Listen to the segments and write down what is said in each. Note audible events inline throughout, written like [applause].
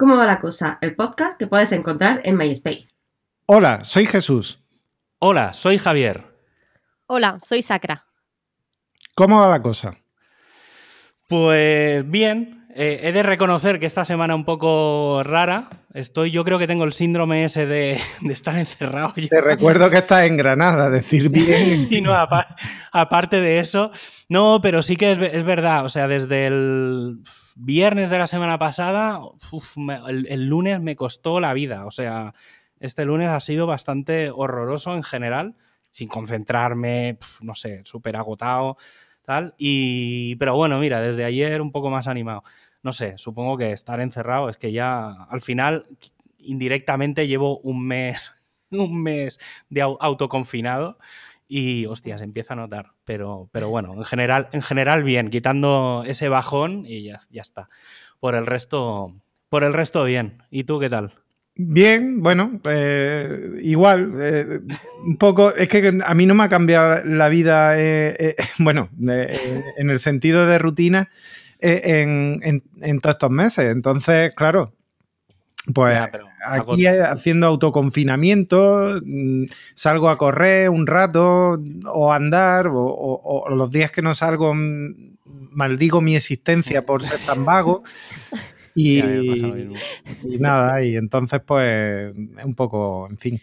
¿Cómo va la cosa? El podcast que puedes encontrar en MySpace. Hola, soy Jesús. Hola, soy Javier. Hola, soy Sacra. ¿Cómo va la cosa? Pues bien, eh, he de reconocer que esta semana un poco rara. Estoy, yo creo que tengo el síndrome ese de, [laughs] estar encerrado. Te recuerdo que estás en Granada, decir [laughs] bien. sí, no, aparte de eso. No, pero sí que es, es verdad. O sea, desde el viernes de la semana pasada, el, lunes me costó la vida. O sea, este lunes ha sido bastante horroroso en general, sin concentrarme, no sé, súper agotado, Y, pero bueno, mira, desde ayer un poco más animado. No sé, supongo que estar encerrado es que ya al final, indirectamente, llevo un mes, [laughs] un mes de autoconfinado y hostia, se empieza a notar. Pero, pero bueno, en general, en general bien, quitando ese bajón y ya, ya está. Por el resto, por el resto bien. ¿Y tú qué tal? Bien, bueno, eh, igual, eh, un poco, es que a mí no me ha cambiado la vida, eh, [laughs] bueno, en el sentido de rutina en, en, todos estos meses. Entonces, claro, pues aquí haciendo autoconfinamiento, mm, salgo a correr un rato o a andar, o, los días que no salgo mm, maldigo mi existencia por ser tan vago. [laughs] Y, nada, y entonces pues un poco, en fin.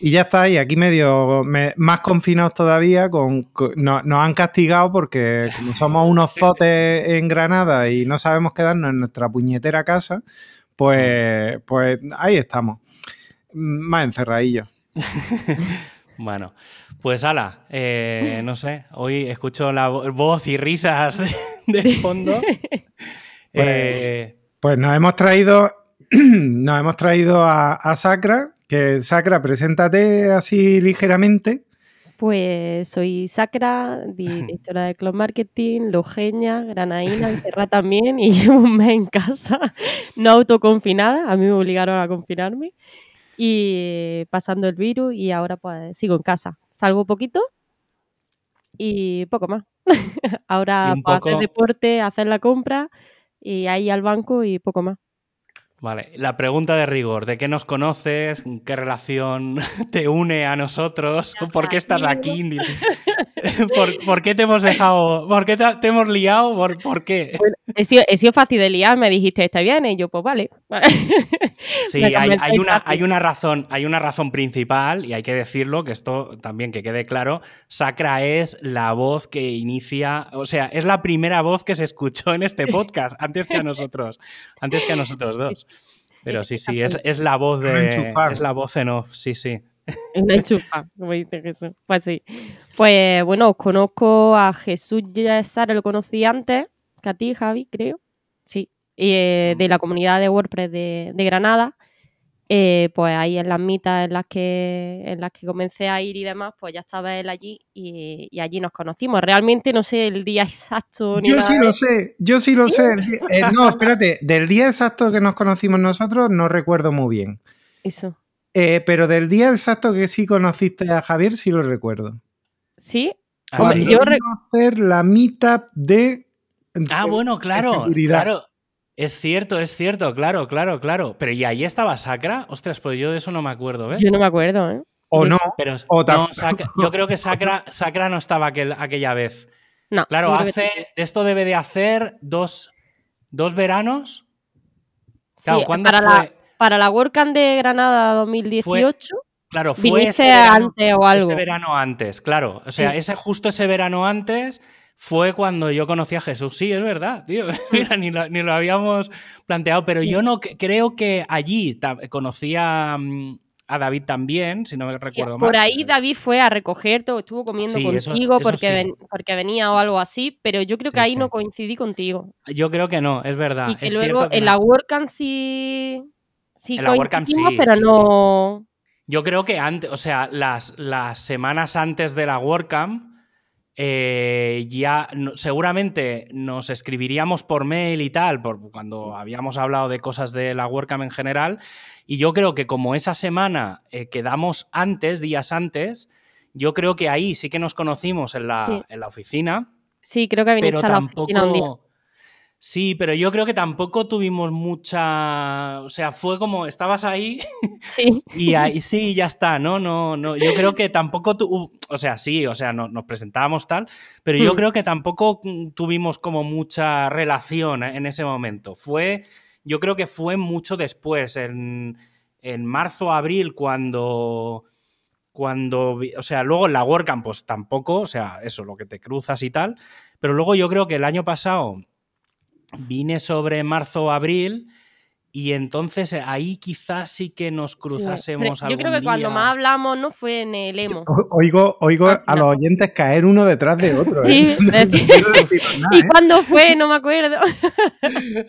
Y ya está, y aquí medio más confinados todavía, con, nos han castigado porque como somos unos zotes en Granada y no sabemos quedarnos en nuestra puñetera casa, pues, pues ahí estamos. Más encerradillos. [laughs] bueno, pues ala, eh, no sé, hoy escucho la voz y risas de, fondo. [laughs] Pues, eh, pues, nos hemos traído, [clears throat] nos hemos traído a, a Sacra, que Sacra, preséntate así ligeramente. Pues soy Sacra, [laughs] directora de Club Marketing, Logeña, Granaína, encerrada también y [laughs] llevo un mes en casa, no autoconfinada, a mí me obligaron a confinarme y pasando el virus y ahora pues sigo en casa. Salgo poquito y poco más. [laughs] ahora para hacer deporte, hacer la compra y ahí al banco y poco más. Vale, la pregunta de rigor, ¿de qué nos conoces? ¿Qué relación [laughs] te une a nosotros? ¿Por qué estás aquí? [laughs] ¿Por, qué te hemos dejado? ¿Por qué te, hemos liado? ¿Por, qué? he, sido, fácil de liar, me dijiste, ¿está bien? Y yo, pues vale. [laughs] Sí, [laughs] hay, una, hay, una, razón, hay una razón principal, y hay que decirlo, que esto también que quede claro, Sacra es la voz que inicia, o sea, es la primera voz que se escuchó en este podcast, antes que a nosotros, antes que a nosotros dos. Pero sí, sí, es, la voz de. Es la voz en off, sí, sí. [laughs] Una enchufa, como dice Jesús. Pues sí. Pues bueno, os conozco a Jesús Sara, lo conocí antes que a ti, Javi, creo. Sí. Eh, de la comunidad de WordPress de, de Granada. Eh, pues ahí en las mitas en las que en las que comencé a ir y demás, pues ya estaba él allí y, allí nos conocimos. Realmente no sé el día [laughs] exacto. yo sí lo sé, yo sí lo [laughs] sé. Eh, no, espérate, del día exacto que nos conocimos nosotros no recuerdo muy bien. Eso. Eh, pero del día exacto que sí conociste a Javier sí lo recuerdo. ¿Sí? Ah, yo hacer la meetup de... Ah, bueno, claro, claro. Es cierto, es cierto, claro, claro, claro. Pero ¿y ahí estaba Sacra? Ostras, pues yo de eso no me acuerdo, ¿ves? Yo no me acuerdo, ¿eh? O no. Pero yo creo que [laughs] Sacra, Sacra no estaba aquella vez. No. Claro, hace. Esto debe de hacer dos, dos veranos. Claro, ¿cuándo para, La, para la WordCamp de Granada 2018. claro, fue ese antes o algo. Ese verano antes, claro. O sea, ese, justo ese verano antes fue cuando yo conocí a Jesús. Sí, es verdad, tío. [laughs] Mira, ni lo, habíamos planteado, pero yo no creo que allí conocí mm, a, David también, si no me recuerdo mal. Por ahí David fue a recogerte o estuvo comiendo contigo porque, porque venía o algo así, pero yo creo que ahí no coincidí contigo. Yo creo que no, es verdad. Y que luego en la WordCamp sí, sí en la WordCamp sí, pero no... Yo creo que antes, o sea, las, las semanas antes de la WordCamp eh, ya seguramente nos escribiríamos por mail y tal, por, cuando habíamos hablado de cosas de la WordCamp en general, y yo creo que como esa semana eh, quedamos antes, días antes, yo creo que ahí sí que nos conocimos en la, en la oficina. Sí, creo que había pero tampoco... Sí, pero yo creo que tampoco tuvimos mucha. O sea, fue como. Estabas ahí. Sí. [laughs] Y ahí sí, ya está, ¿no? No, no. Yo creo que tampoco tu, O sea, sí, o sea, no, nos presentábamos tal, pero yo Hmm. creo que tampoco mm, tuvimos como mucha relación ¿eh? en ese momento. Fue. Yo creo que fue mucho después, en, en marzo, abril, cuando. Cuando. O sea, luego en la WordCamp, pues tampoco, o sea, eso, lo que te cruzas y tal. Pero luego yo creo que el año pasado vine sobre marzo o abril y entonces eh, ahí quizás sí que nos Sí. cruzásemos Pero Yo creo algún que cuando día. más hablamos no fue en el emo. Oigo, oigo Ah, a no. los oyentes caer uno detrás de otro. ¿eh? Sí, [laughs] No quiero deciros nada, [laughs] ¿Y ¿eh? cuándo fue? No me acuerdo. [laughs]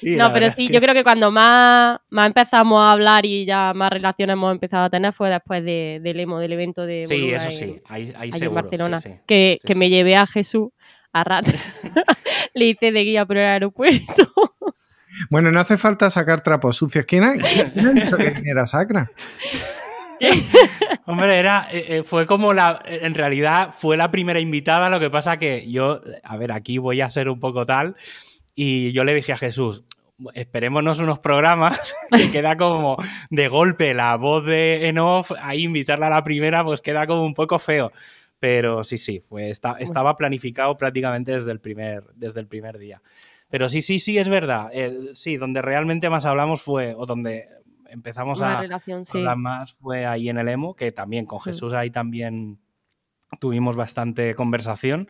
Sí, no, pero sí, es yo creo que cuando más, más empezamos a hablar y ya más relaciones hemos empezado a tener fue después de- del emo, del evento de Sí, Boluda eso sí, ahí, ahí allí en seguro. sí, Barcelona. sí. Que, Sí, que sí. me llevé a Jesús a rato. [laughs] Le hice de guía por el aeropuerto. Bueno, no hace falta sacar trapos sucios. ¿Quién ha, quién ha dicho que [laughs] era sacra? Hombre, era, eh, eh, fue como la, en realidad fue la primera invitada, lo que pasa que yo, a ver, aquí voy a ser un poco tal, y yo le dije a Jesús, esperémonos unos programas, [laughs] que queda como de golpe la voz de en off, ahí invitarla a la primera, pues queda como un poco feo. Pero sí, sí, fue, esta- estaba planificado prácticamente desde el primer, desde el primer día. Pero sí, sí, sí, es verdad. sí, donde realmente más hablamos fue, o donde empezamos Una a, relación, sí. hablar más fue ahí en el emo, que también con Mm. Jesús ahí también tuvimos bastante conversación.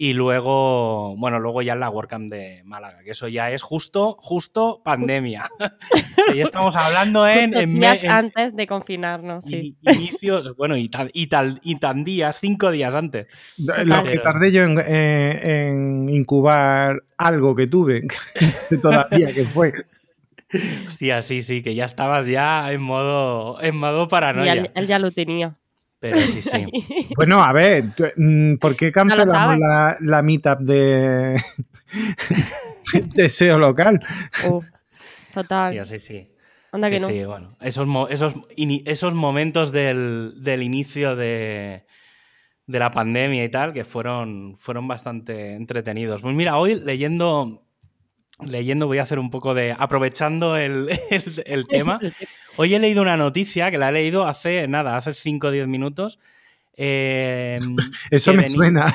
Y luego, bueno, luego ya en la WordCamp de Málaga, que eso ya es justo, justo pandemia. [laughs] Ya estamos hablando en, en, días en antes de confinarnos, sí. inicios, bueno, y tan, y, tal, y tan días, cinco días antes. Lo que tardé yo en, eh, en incubar algo que tuve [laughs] todavía, que fue. Hostia, sí, sí, que ya estabas ya en modo, en modo Y paranoia. él, él ya lo tenía. Pero sí, sí. [laughs] Bueno, a ver, mm, ¿por qué cancelamos la, la meetup de, [laughs] de SEO local? Total. Hostia, sí, sí. Anda que sí, no. sí, bueno. Esos, mo- esos, esos momentos del, del inicio de, de la pandemia y tal, que fueron, fueron bastante entretenidos. Pues mira, hoy leyendo, leyendo voy a hacer un poco de... aprovechando el, [laughs] el- el tema. [laughs] Hoy he leído una noticia que la he leído hace, nada, hace 5 o 10 minutos. Eh, [laughs] Eso me suena.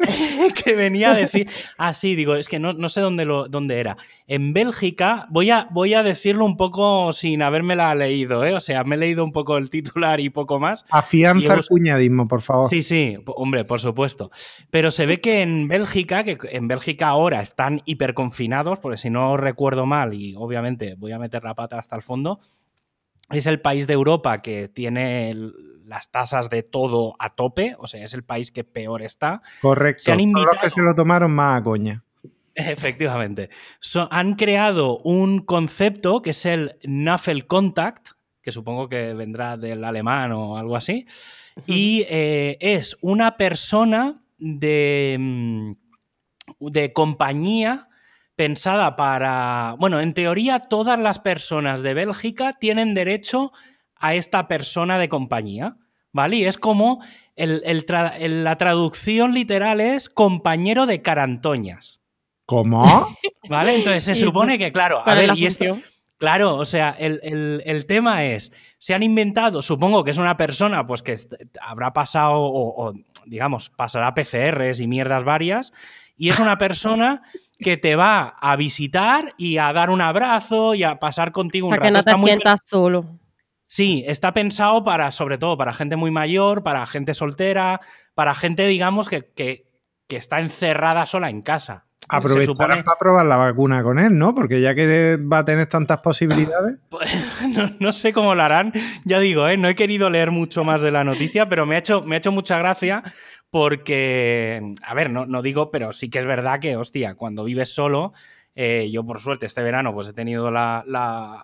[laughs] que venía a decir. Ah, sí, digo, es que no, no sé dónde, lo, dónde era. En Bélgica, voy a, voy a decirlo un poco sin habérmela leído, ¿eh? O sea, me he leído un poco el titular y poco más. Afianza el cuñadismo, por favor. Sí, sí, hombre, por supuesto. Pero se ve que en Bélgica, que en Bélgica ahora están hiperconfinados, porque si no recuerdo mal, y obviamente voy a meter la pata hasta el fondo, es el país de Europa que tiene las tasas de todo a tope, o sea, es el país que peor está. Correcto. Se han los invitado- que se lo tomaron más a coña. Efectivamente. So- han creado un concepto que es el Nuffel Contact, que supongo que vendrá del alemán o algo así, y eh, es una persona de, mm, de compañía pensada para... Bueno, en teoría todas las personas de Bélgica tienen derecho a esta persona de compañía, ¿vale? Y es como el- el tra- el- la traducción literal es compañero de carantoñas. ¿Cómo? [laughs] ¿Vale? Entonces se supone que, claro, a ¿Cuál es ver, y esto, claro, o sea, el, el- el tema es, se han inventado, supongo que es una persona pues que habrá pasado, o, o, digamos, pasará PCRs y mierdas varias, y es una [laughs] persona que te va a visitar y a dar un abrazo y a pasar contigo un Para que rato. no te Está muy- sientas solo. Sí, está pensado para, sobre todo, para gente muy mayor, para gente soltera, para gente, digamos, que, que- que está encerrada sola en casa. Se Aprovecharán supone- para probar la vacuna con él, ¿no? Porque ya que va a tener tantas posibilidades. [laughs] No, no sé cómo lo harán. Ya digo, ¿eh? no he querido leer mucho más de la noticia, pero me ha hecho, me ha hecho mucha gracia porque, a ver, no, digo, pero sí que es verdad que, hostia, cuando vives solo, eh, yo por suerte este verano pues he tenido la,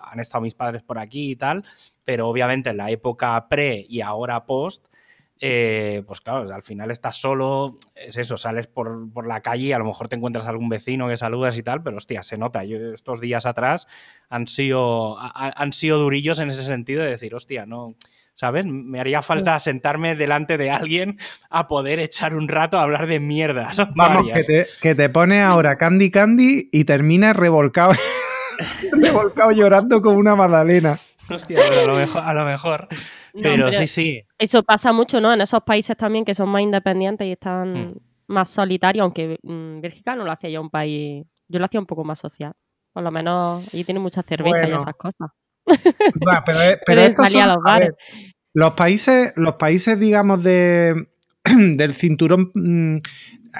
han estado mis padres por aquí y tal, pero obviamente en la época pre y ahora post, eh, pues claro, al final estás solo, es eso, sales por, por la calle y a lo mejor te encuentras algún vecino que saludas y tal, pero hostia, se nota. Yo estos días atrás han sido, ha- han sido durillos en ese sentido de decir, hostia, no. ¿Sabes? Me haría falta sentarme delante de alguien a poder echar un rato a hablar de mierda. Son [laughs] Vamos, que te, que te pones ahora Candy Candy y terminas revolcado, [laughs] revolcado llorando como una magdalena. Hostia, pero a lo mejor. A lo mejor. No, Pero pero sí, sí. Eso pasa mucho, ¿no? En esos países también que son más independientes y están Hmm. más solitarios, aunque mm, Bélgica no lo hacía ya un país. Yo lo hacía un poco más social. Por lo menos allí tiene mucha cerveza Bueno. y esas cosas. Pero pero estos son- los a bares. ver, los países, los países, digamos, de, [clears throat] del cinturón. mm,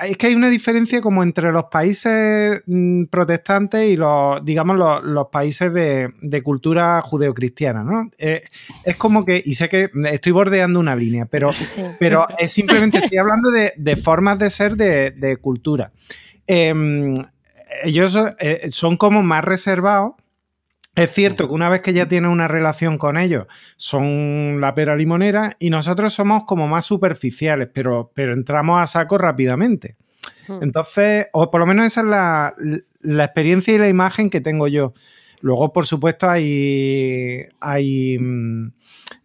Es que hay una diferencia como entre los países mm, protestantes y los, digamos, los, los países de, de cultura judeocristiana, ¿no? Eh, es como que, y sé que estoy bordeando una línea, pero [laughs] Sí. pero es simplemente estoy hablando de, de formas de ser de, de cultura. Em, ellos eh, son como más reservados. Es cierto que una vez que ya tienes una relación con ellos, son la pera limonera y nosotros somos como más superficiales, pero, pero entramos a saco rápidamente. Hmm. Entonces, o por lo menos esa es la, la experiencia y la imagen que tengo yo. Luego, por supuesto, hay, hay mm,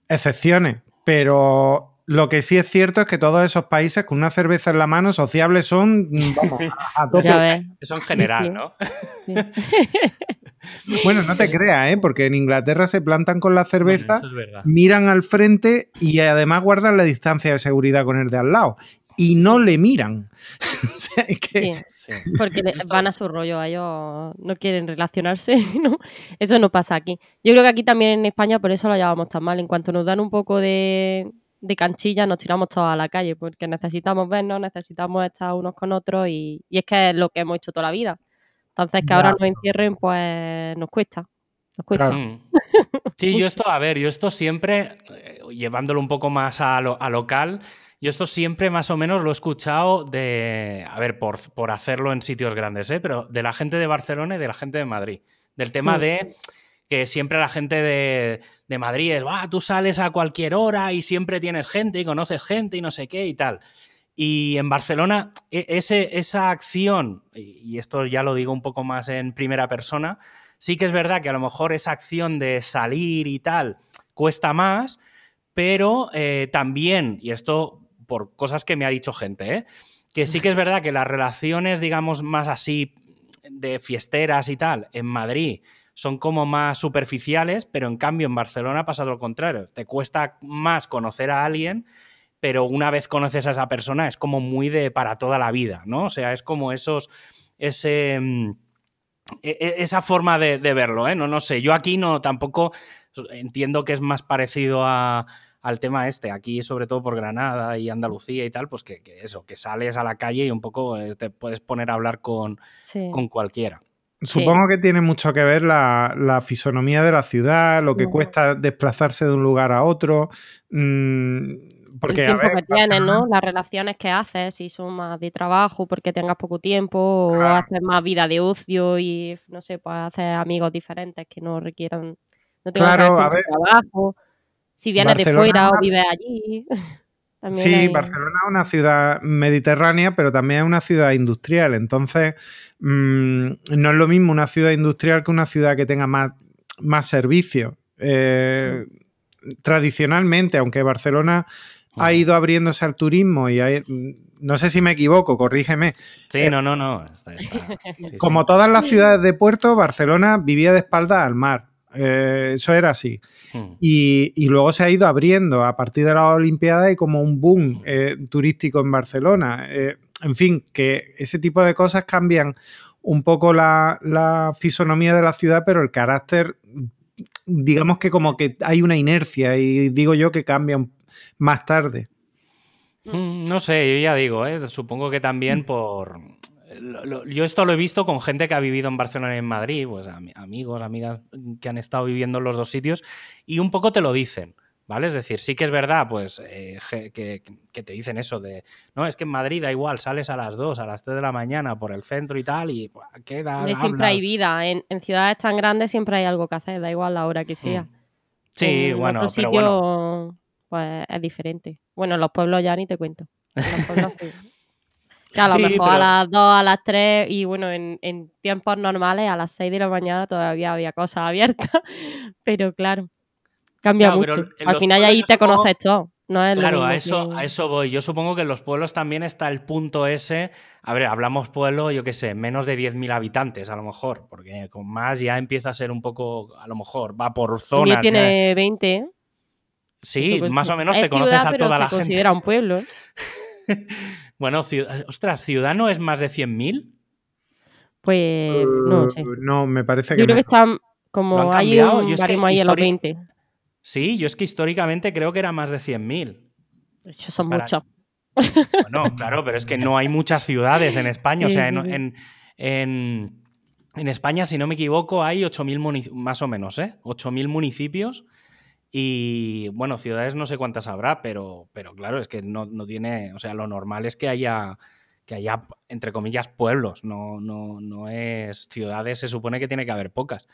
excepciones, pero lo que sí es cierto es que todos esos países con una cerveza en la mano sociables son, mm, vamos, [laughs] a, tope. Eso en general, sí. ¿no? sí. [laughs] Bueno, no te creas, ¿eh? porque en Inglaterra se plantan con la cerveza, Bueno, es miran al frente y además guardan la distancia de seguridad con el de al lado. Y no le miran. [laughs] O sea, es que- Sí, Sí. porque van a su rollo, a ellos no quieren relacionarse, ¿no? Eso no pasa aquí. Yo creo que aquí también en España por eso lo llevamos tan mal. En cuanto nos dan un poco de, de canchilla, nos tiramos todos a la calle, porque necesitamos vernos, necesitamos estar unos con otros y, y es que es lo que hemos hecho toda la vida. Entonces, que Ya. ahora nos encierren, pues nos cuesta. Nos cuesta. Claro. Mm. [laughs] Sí, yo esto, a ver, yo esto siempre, eh, llevándolo un poco más a, lo- a local, yo esto siempre más o menos lo he escuchado de, a ver, por, por hacerlo en sitios grandes, ¿eh? pero de la gente de Barcelona y de la gente de Madrid. Del tema Mm. de que siempre la gente de, de Madrid es, "Buah, tú sales a cualquier hora y siempre tienes gente y conoces gente y no sé qué y tal. Y en Barcelona, e- ese, esa acción, y y esto ya lo digo un poco más en primera persona, sí que es verdad que a lo mejor esa acción de salir y tal cuesta más, pero eh, también, y esto por cosas que me ha dicho gente, ¿eh? que sí que es verdad que las relaciones, digamos, más así de fiesteras y tal, en Madrid son como más superficiales, pero en cambio en Barcelona pasa lo contrario. Te cuesta más conocer a alguien, pero una vez conoces a esa persona es como muy de para toda la vida, ¿no? O sea, es como esos, ese, mm, e- e- esa forma de, de verlo, ¿eh? No, no sé, yo aquí no tampoco entiendo que es más parecido a, al tema este, aquí sobre todo por Granada y Andalucía y tal, pues que, que eso, que sales a la calle y un poco eh, te puedes poner a hablar con, Sí. con cualquiera. Supongo que tiene mucho que ver la, la fisonomía de la ciudad, lo que cuesta desplazarse de un lugar a otro. mm, porque, el a tiempo ver, que tienes, ¿no? Las relaciones que haces, si son más de trabajo porque tengas poco tiempo o haces más vida de ocio y, no sé, pues hacer amigos diferentes que no requieran, no tengan Claro, que a ver. trabajo. Si vienes de fuera o vives allí. [laughs] también Sí, hay- Barcelona es una ciudad mediterránea, pero también es una ciudad industrial. Entonces, mm, no es lo mismo una ciudad industrial que una ciudad que tenga más, más servicios. Eh, Tradicionalmente, aunque Barcelona ha ido abriéndose al turismo y hay- no sé si me equivoco, corrígeme. Sí, no, no, no. está- está. Sí, sí. Como todas las ciudades de puerto, Barcelona vivía de espaldas al mar. Eh, eso era así. Mm. Y, y luego se ha ido abriendo. A partir de las Olimpiadas hay como un boom eh, turístico en Barcelona. Eh, en fin, que ese tipo de cosas cambian un poco la, la fisonomía de la ciudad, pero el carácter, digamos que como que hay una inercia y digo yo que cambian más tarde. Mm, No sé, yo ya digo, ¿eh? supongo que también por... lo- lo- yo esto lo he visto con gente que ha vivido en Barcelona y en Madrid, pues ami- amigos, amigas que han estado viviendo en los dos sitios, y un poco te lo dicen, ¿vale? Es decir, sí que es verdad, pues, eh, que, que te dicen eso de, no, es que en Madrid da igual, sales a las 2, a las 3 de la mañana por el centro y tal, y buah, queda... Siempre hay vida. En, en ciudades tan grandes siempre hay algo que hacer, da igual la hora que sea. Mm. Sí, En bueno, otro pero sitio, bueno. Pues es diferente. Bueno, en los pueblos ya ni te cuento. En los pueblos [laughs] a lo Sí, mejor a las 2, a las 3 y bueno, en, en tiempos normales a las 6 de la mañana todavía había cosas abiertas. [laughs] Pero claro, Cambia Claro, mucho. Al final ahí te supongo- conoces todo. No es Claro, a eso, que- a eso voy. Yo supongo que en los pueblos también está el punto ese. A ver, hablamos pueblo, yo qué sé, menos de 10.000 habitantes a lo mejor, porque con más ya empieza a ser un poco, a lo mejor, va por zonas. ya. tiene 20. ¿eh? Sí, que más o menos Es te conoces a pero toda se la gente. considera un pueblo. ¿eh? [laughs] Bueno, ciudad, ostras, ¿ciudad no es más de 100.000? Pues no sé. Eh, No, me parece que Yo creo que están ¿Lo como hay un Yo es que ahí en los histori- 20. Sí, yo es que históricamente creo que era más de 100.000. Esos son Para- muchos. Bueno, claro, pero es que no hay muchas ciudades en España. o Sí, sea, sí, en, sí. en- en- en España, si no me equivoco, hay 8.000 municipios, más o menos, ¿eh? 8.000 municipios. Y bueno, ciudades no sé cuántas habrá, pero, pero claro, es que no, no tiene. O sea, lo normal es que haya, que haya, entre comillas, pueblos. No, no, no es. Ciudades se supone que tiene que haber pocas.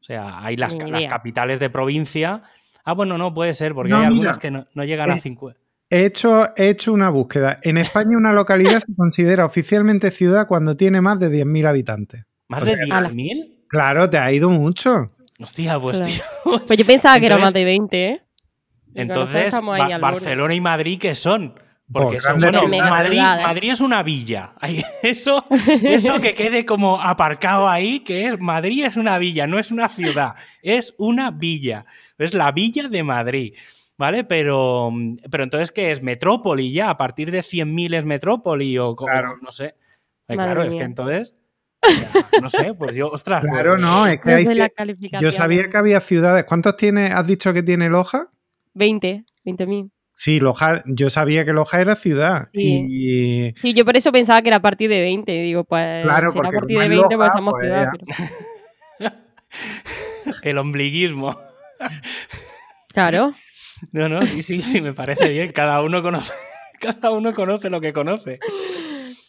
O sea, hay las, capitales de provincia. Ah, bueno, no puede ser, porque No, hay mira, algunas que no, no llegan a eh, 50. He hecho, he hecho una búsqueda. En España una localidad se considera oficialmente ciudad cuando tiene más de 10.000 habitantes. ¿Más o de sea, 10.000? Claro, te ha ido mucho. Hostia, pues Claro. tío. [laughs] Pues yo pensaba que era más de 20, ¿eh? Entonces, Ba-. Barcelona y Madrid, ¿qué son? Porque Pues son, bueno. Madrid, es una villa. [laughs] Ahí- Eso, [laughs] eso que quede como aparcado ahí, que es Madrid es una villa, no es una ciudad, es una villa. Es la villa de Madrid. ¿Vale? Pero, pero entonces, ¿qué es? ¿Metrópoli ya? ¿A partir de 100.000 es metrópoli? O, Claro. no sé. Eh, claro, es que entonces. O sea, no sé, pues yo, ostras. Claro, pues- no, es que Yo hay la Yo sabía que había ciudades. ¿Cuántos tiene? ¿Has dicho que tiene Loja? 20, 20.000. Sí, Loja, yo sabía que Loja era ciudad. Sí. Y Sí, yo por eso pensaba que era a partir de 20. Digo, pues Claro, si era a porque partir de es 20, pues Loja, somos pues ciudad. pero- [laughs] [laughs] El ombliguismo. Claro. No, no, sí, sí, sí, me parece bien. Cada uno conoce, [laughs] cada uno conoce lo que conoce.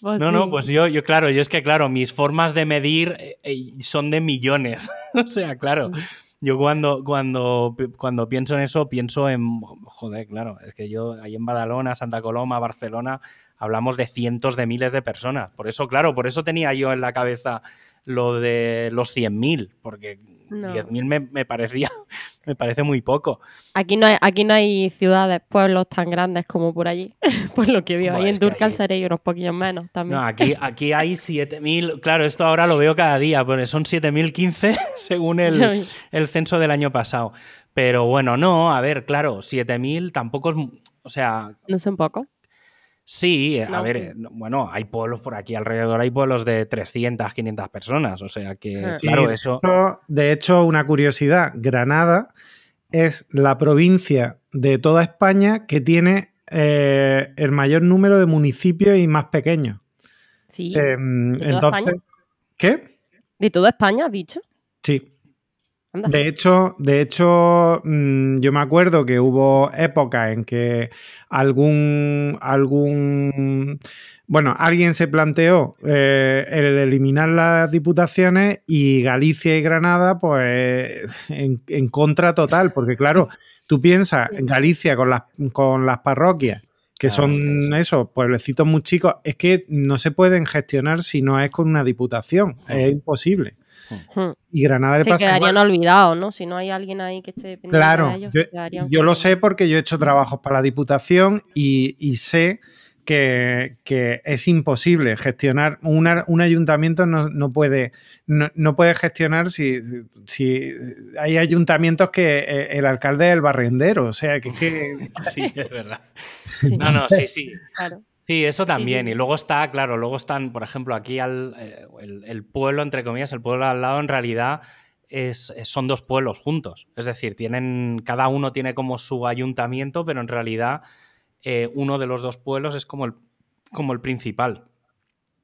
Pues No, no, pues yo, yo, claro, yo es que, claro, mis formas de medir eh, eh, son de millones. [laughs] o sea, claro. Yo cuando, cuando, cuando pienso en eso, pienso en. Joder, claro, es que yo ahí en Badalona, Santa Coloma, Barcelona, hablamos de cientos de miles de personas. Por eso, claro, por eso tenía yo en la cabeza lo de los 100.000, porque No. 10.000 me, me parecía, [laughs] me parece muy poco. Aquí no, hay, aquí no hay ciudades, pueblos tan grandes como por allí. [laughs] por lo que veo. Ahí es en ahí- seréis unos poquillos menos también. No, aquí, aquí hay 7.000, claro, esto ahora lo veo cada día, pero son 7.015 [laughs] según el, el censo del año pasado. Pero bueno, no, a ver, claro, 7.000 tampoco es, o sea, No sé un poco. Sí, a No, ver, sí. eh, bueno, hay pueblos por aquí alrededor, hay pueblos de 300, 500 personas, o sea que. Sí, claro, de eso... hecho- De hecho, una curiosidad, Granada es la provincia de toda España que tiene eh, el mayor número de municipios y más pequeños. Sí. Em, toda entonces, España? ¿qué? ¿De toda España, has dicho? Sí. Anda. De hecho, de hecho, mm, yo me acuerdo que hubo épocas en que algún, algún, bueno, alguien se planteó eh, el eliminar las diputaciones y Galicia y Granada, pues, en, en contra total, porque claro, [laughs] tú piensas en Galicia con las, con las parroquias, que Claro, son esos pueblecitos muy chicos, es que no se pueden gestionar si no es con una diputación, es imposible. Hmm. Y Granada le Se pasa igual. quedarían olvidados, ¿no? Si no hay alguien ahí que esté pendiente Claro, de ellos, yo, yo lo sé porque yo he hecho trabajos para la Diputación y, y sé que, que es imposible gestionar, una- un ayuntamiento no, no puede, no, no puede gestionar si, si hay ayuntamientos que eh, el alcalde es el barrendero, o sea, que, es que [laughs] Sí, es verdad. Sí, No, no, sí, sí. claro. Sí, eso también. Y luego está, claro, luego están, por ejemplo, aquí al, eh, el, el pueblo, entre comillas, el pueblo al lado, en realidad es, es- son dos pueblos juntos. Es decir, tienen, cada uno tiene como su ayuntamiento, pero en realidad eh, uno de los dos pueblos es como el, como el principal.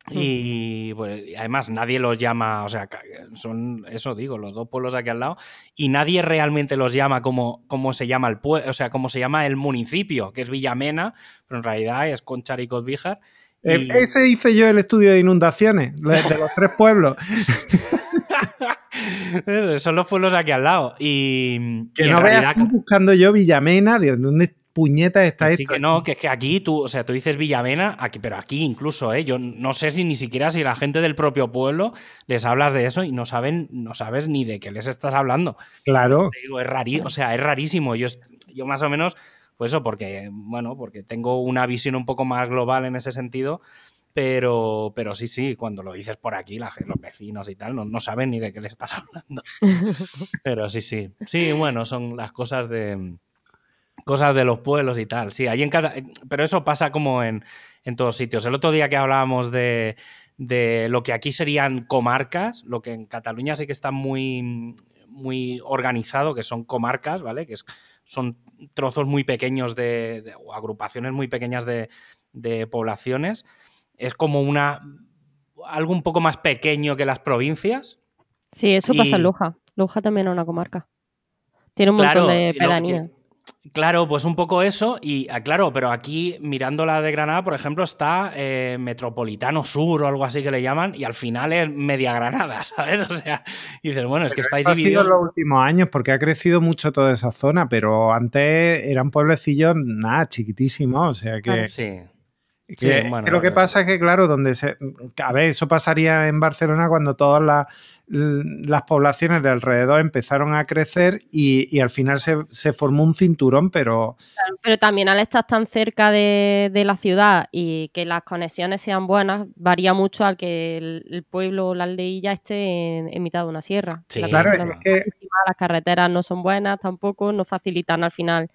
Y pues, además nadie los llama, o sea, son, eso digo, los dos pueblos de aquí al lado, y nadie realmente los llama como, como se llama el pueblo, o sea, como se llama el municipio, que es Villamena, pero en realidad es Conchar y Cotbíjar. eh, Y- ese hice yo el estudio de inundaciones, de los tres pueblos. [laughs] Son los pueblos de aquí al lado. Y, Que y no veas realidad, tú buscando yo Villamena, de dónde puñetas está Así esto? que no, que es que aquí tú, o sea, tú dices Villamena, aquí, pero aquí incluso, ¿eh? Yo no sé si ni siquiera si la gente del propio pueblo les hablas de eso y no saben, no sabes ni de qué les estás hablando. Claro. Te digo, es rari, o sea, es rarísimo. Yo, yo más o menos, pues eso, porque, bueno, porque tengo una visión un poco más global en ese sentido. Pero, pero sí, sí, cuando lo dices por aquí, la, los vecinos y tal, no, no saben ni de qué le estás [laughs] hablando. [laughs] Pero sí, sí. Sí, bueno, son las cosas de. Cosas de los pueblos y tal. Sí, ahí en cada. Pero eso pasa como en, en todos sitios. El otro día que hablábamos de, de lo que aquí serían comarcas, lo que en Cataluña sí que está muy, muy organizado, que son comarcas, ¿vale? Que es- son trozos muy pequeños de, de- o agrupaciones muy pequeñas de, de poblaciones. Es como una. algo un poco más pequeño que las provincias. Sí, eso pasa en Loja. Loja también es una comarca. Tiene un Claro, montón de pedanías. Claro, pues un poco eso. Y ah, claro, pero aquí, mirando la de Granada, por ejemplo, está eh, Metropolitano Sur o algo así que le llaman, y al final es media Granada, [laughs] ¿sabes? O sea, y dices, bueno, es que estáis eso ha sido divididos. los últimos años porque ha crecido mucho toda esa zona, pero antes eran pueblecillos, nada, chiquitísimos. O sea que. Sí. Que- Sí, que bueno, lo que pasa es que, claro, donde se. A ver, eso pasaría en Barcelona cuando todas las, las poblaciones de alrededor empezaron a crecer y, y al final se, se formó un cinturón, pero. Pero también al estar tan cerca de, de la ciudad y que las conexiones sean buenas, varía mucho al que el, el pueblo o la aldeilla esté en, en mitad de una sierra. Sí, Claro, es que las carreteras no son buenas tampoco, no facilitan al final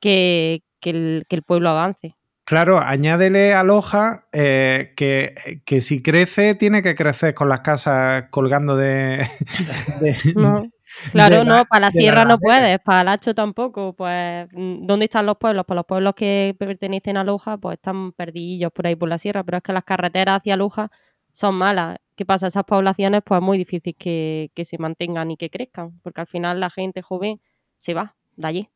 que, que el, que el pueblo avance. Claro, añádele a Loja eh, que, que si crece, tiene que crecer con las casas colgando de. [laughs] de- No. Claro, de la- no, para la sierra no puedes, para el hacho tampoco. Pues, mm, ¿dónde están los pueblos? Pues los pueblos que pertenecen a Loja, pues están perdidillos por ahí por la sierra, pero es que las carreteras hacia Loja son malas. ¿Qué pasa? Esas poblaciones, pues es muy difícil que, que se mantengan y que crezcan, porque al final la gente joven se va de allí,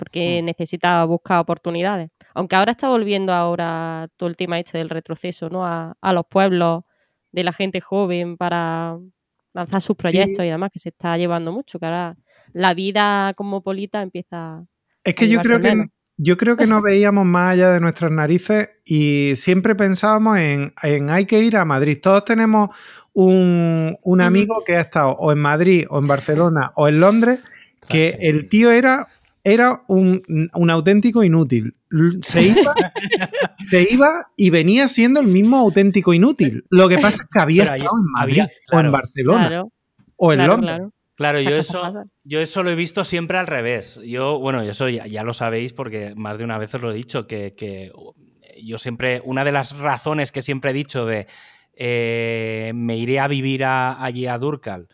porque Mm. necesita buscar oportunidades. Aunque ahora está volviendo ahora todo el tema este del retroceso, ¿no? A, a los pueblos de la gente joven para lanzar sus proyectos y demás, que se está llevando mucho, que ahora la vida cosmopolita empieza Es que a yo creo que, menos. yo creo que no [laughs] veíamos más allá de nuestras narices y siempre pensábamos en, en hay que ir a Madrid. Todos tenemos un, un amigo que ha estado o en Madrid, o en Barcelona, o en Londres, que el tío era, era un, un auténtico inútil. Se iba, se iba y venía siendo el mismo auténtico inútil. Lo que pasa es que había Pero ahí estado en Madrid había- o en. Barcelona Claro, o en claro, Londres. claro. Yo eso, yo eso lo he visto siempre al revés. Yo, bueno, eso ya, ya lo sabéis porque más de una vez os lo he dicho, que, que yo siempre, una de las razones que siempre he dicho de eh, me iré a vivir a- allí a Durcal,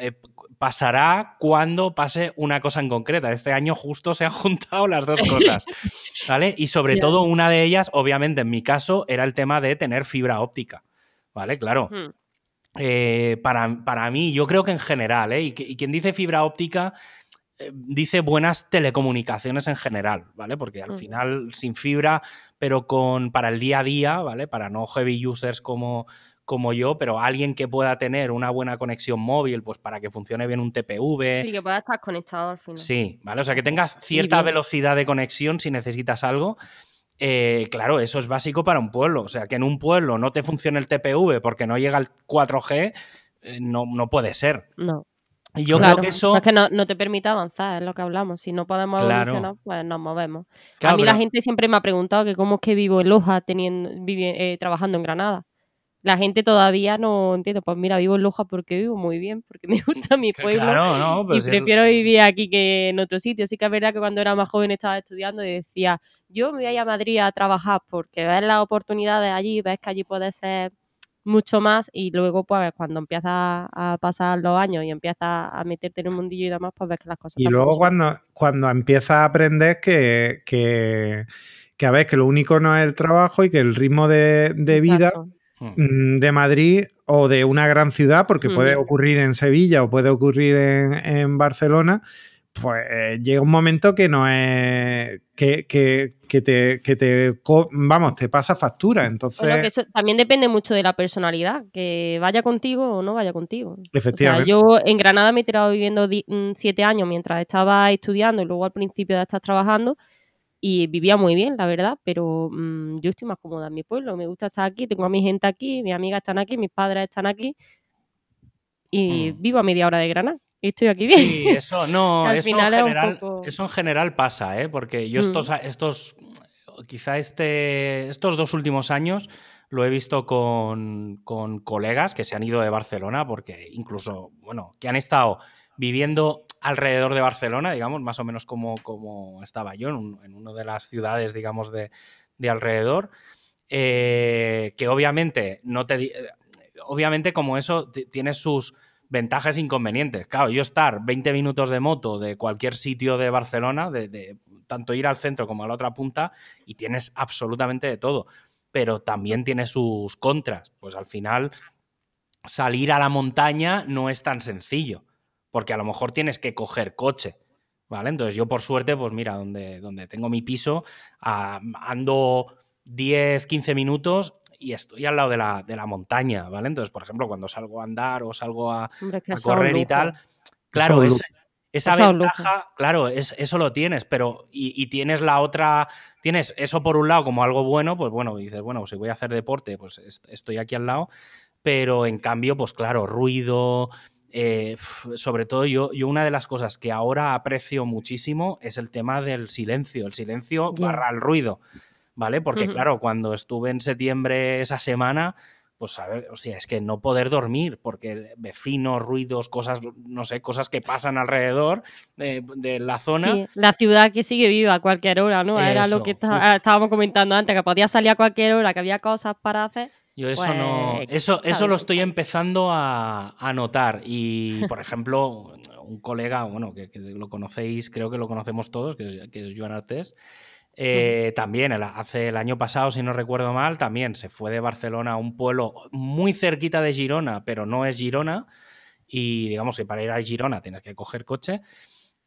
eh, pasará cuando pase una cosa en concreta. Este año justo se han [laughs] juntado las dos cosas, ¿vale? Y sobre todo una de ellas, obviamente en mi caso, era el tema de tener fibra óptica, ¿vale? Claro. Hmm. Eh, para, para mí, yo creo que en general, ¿eh? y, y quien dice fibra óptica eh, dice buenas telecomunicaciones en general, ¿vale? Porque al Mm. final, sin fibra, pero con para el día a día, ¿vale? Para no heavy users como, como yo, pero alguien que pueda tener una buena conexión móvil, pues para que funcione bien un TPV. Sí, que pueda estar conectado al final. Sí, ¿vale? O sea, que tengas cierta velocidad de conexión si necesitas algo. eh, claro, eso es básico para un pueblo. O sea, que en un pueblo no te funcione el TPV porque no llega el 4G, eh, no, no puede ser. No. Y yo claro, creo que eso. Es que no, no te permite avanzar, es lo que hablamos. Si no podemos Claro. evolucionar, pues nos movemos. Claro, a mí pero- la gente siempre me ha preguntado que cómo es que vivo en Loja teniendo, vivi- eh, trabajando en Granada. La gente todavía no entiende. Pues mira, vivo en Loja porque vivo muy bien, porque me [laughs] gusta mi pueblo. Claro, no, y pues es- prefiero vivir aquí que en otro sitio. Sí que es verdad que cuando era más joven estaba estudiando y decía, yo me voy a ir a Madrid a trabajar porque ves las oportunidades allí, ves que allí puedes ser mucho más y luego pues cuando empiezas a pasar los años y empiezas a meterte en un mundillo y demás, pues ves que las cosas Y luego cuando, cuando empiezas a aprender que, que, que, a ver, que lo único no es el trabajo y que el ritmo de, de vida Exacto. Hmm. mm, de Madrid o de una gran ciudad, porque puede Ujú. ocurrir en Sevilla o puede ocurrir en, en Barcelona, pues llega un momento que no es que, que, que te, que te co- vamos, te pasa factura. Entonces, Bueno, que eso también depende mucho de la personalidad, que vaya contigo o no vaya contigo. O sea, efectivamente. yo en Granada me he tirado viviendo mm, siete años mientras estaba estudiando y luego al principio de estar trabajando. Y vivía muy bien, la verdad, pero mm, yo estoy más cómoda en mi pueblo, me gusta estar aquí, tengo a mi gente aquí, mis amigas están aquí, mis padres están aquí y Hmm. vivo a media hora de Granada y estoy aquí bien. Sí, eso [laughs] no, eso, en es general, poco- eso en general pasa, ¿eh? Porque yo Mm. estos, estos, quizá este, estos dos últimos años lo he visto con, con colegas que se han ido de Barcelona, porque incluso, bueno, que han estado viviendo alrededor de Barcelona, digamos, más o menos como, como estaba yo, en, un- en una de las ciudades, digamos, de, de alrededor, eh, que obviamente no te... di- Obviamente como eso ti- tiene sus ventajas e inconvenientes. Claro, yo estar 20 minutos de moto de cualquier sitio de Barcelona, de tanto ir al centro como a la otra punta, y tienes absolutamente de todo. Pero también tiene sus contras. Pues al final, salir a la montaña no es tan sencillo. Porque a lo mejor tienes que coger coche. ¿Vale? Entonces yo por suerte, pues mira, donde, donde tengo mi piso, ah, ando 10, 15 minutos y estoy al lado de la, de la montaña, ¿vale? Entonces, por ejemplo, cuando salgo a andar o salgo a, Hombre, correr y tal, claro, es esa ventaja, claro, es, eso lo tienes, pero y, y tienes la otra, tienes eso por un lado como algo bueno, pues bueno, dices, bueno, si voy a hacer deporte, pues est- estoy aquí al lado, pero en cambio, pues claro, ruido, eh, sobre todo yo, yo una de las cosas que ahora aprecio muchísimo es el tema del silencio, el silencio Ya. barra el ruido, ¿vale? Porque Ujú. claro, cuando estuve en septiembre esa semana, pues a ver, o sea, es que no poder dormir, porque vecinos, ruidos, cosas, no sé, cosas que pasan alrededor de, de la zona. Sí, la ciudad que sigue viva a cualquier hora, ¿no? Era lo Eso, que está- estábamos comentando antes, que podía salir a cualquier hora, que había cosas para hacer. Yo eso Pues, no. Eso, eso claro, lo estoy empezando a, a notar. Y, por ejemplo, un colega, bueno, que, que lo conocéis, creo que lo conocemos todos, que es, que es Joan Artés. eh, También el- hace el año pasado, si no recuerdo mal, también se fue de Barcelona a un pueblo muy cerquita de Girona, pero no es Girona. Y digamos que para ir a Girona tienes que coger coche.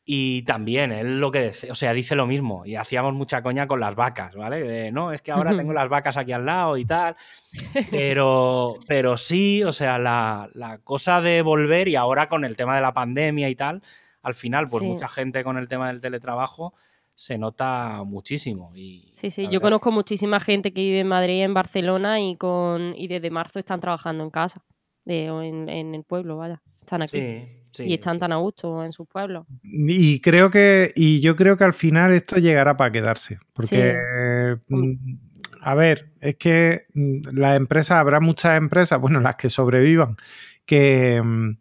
Y también él lo que dice, o sea, dice lo mismo. Y hacíamos mucha coña con las vacas, ¿vale? De, no, es que ahora tengo las vacas aquí al lado y tal. [laughs] Pero, pero sí, o sea, la, la cosa de volver y ahora con el tema de la pandemia y tal, al final, pues Sí. mucha gente con el tema del teletrabajo se nota muchísimo. Y Sí, sí, yo es conozco muchísima gente que vive en Madrid, en Barcelona y con y desde marzo están trabajando en casa, de, o en, en el pueblo, vaya. Están aquí. Sí, sí. y están tan a gusto en sus pueblos. Y creo que, y yo creo que al final esto llegará para quedarse. Porque, mm, a ver, es que mm, las empresas, habrá muchas empresas, bueno, las que sobrevivan, que, mm,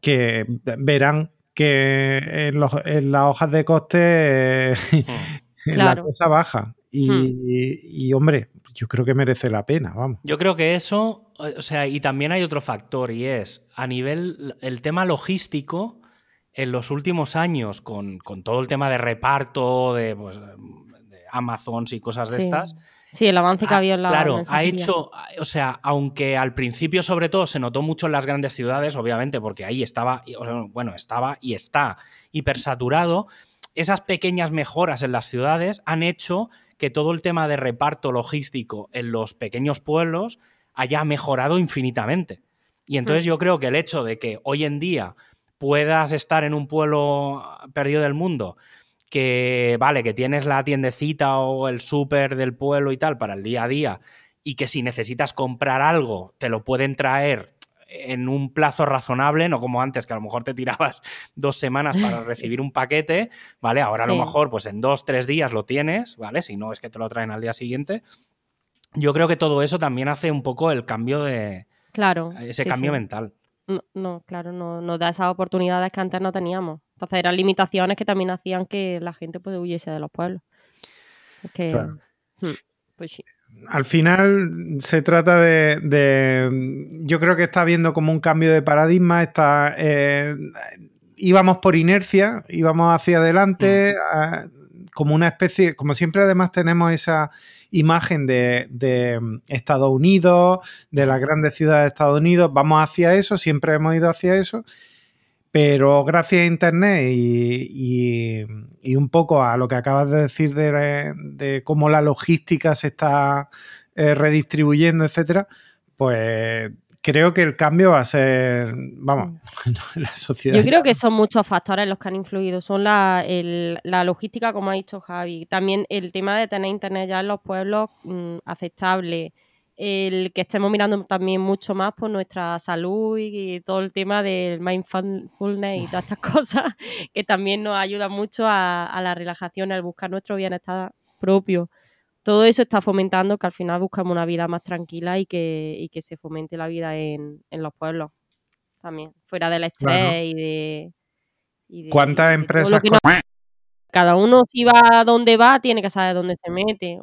que verán que en, los- en las hojas de coste [laughs] la Claro. cosa baja. Y, y, hombre, yo creo que merece la pena, vamos. Yo creo que eso, o sea, y también hay otro factor y es a nivel, el tema logístico, en los últimos años, con, con todo el tema de reparto, de, pues, de Amazons y cosas de Sí. estas, Sí, el avance que ha- había en la claro, ha hecho, o sea, aunque al principio sobre todo se notó mucho en las grandes ciudades, obviamente, porque ahí estaba, bueno, estaba y está hipersaturado, esas pequeñas mejoras en las ciudades han hecho que todo el tema de reparto logístico en los pequeños pueblos haya mejorado infinitamente. Y entonces Mm. yo creo que el hecho de que hoy en día puedas estar en un pueblo perdido del mundo, que vale, que tienes la tiendecita o el súper del pueblo y tal para el día a día, y que si necesitas comprar algo te lo pueden traer en un plazo razonable, no como antes, que a lo mejor te tirabas [laughs] dos semanas para [laughs] recibir un paquete, ¿vale? Ahora a lo Sí. mejor pues en dos, tres días lo tienes, ¿vale? Si no es que te lo traen al día siguiente. Yo creo que todo eso también hace un poco el cambio de Claro. ese sí, cambio sí. mental. No, no, claro, no, nos da esas oportunidades que antes no teníamos. Entonces eran limitaciones que también hacían que la gente pues huyese de los pueblos. Es que, Claro. hmm, pues sí. Al final se trata de, de- Yo creo que está habiendo como un cambio de paradigma. Está, eh, íbamos por inercia, íbamos hacia adelante, a- como una especie. Como siempre, además, tenemos esa imagen de, de Estados Unidos, de las grandes ciudades de Estados Unidos. Vamos hacia eso, siempre hemos ido hacia eso. Pero gracias a Internet y, y- y un poco a lo que acabas de decir de, de cómo la logística se está eh, redistribuyendo, etcétera, pues creo que el cambio va a ser, vamos, [laughs] la sociedad. Yo creo que son muchos factores los que han influido. Son la, el- la logística, como ha dicho Javi. También el tema de tener internet ya en los pueblos mm, aceptable. El que estemos mirando también mucho más por nuestra salud y, todo el tema del mindfulness y todas estas [laughs] cosas que también nos ayuda mucho a, a la relajación, al buscar nuestro bienestar propio. Todo eso está fomentando que al final buscamos una vida más tranquila y que, y que se fomente la vida en, en los pueblos también, fuera del estrés Claro. y de... y de- ¿Cuántas de empresas no- cada uno si va a donde va tiene que saber dónde se mete.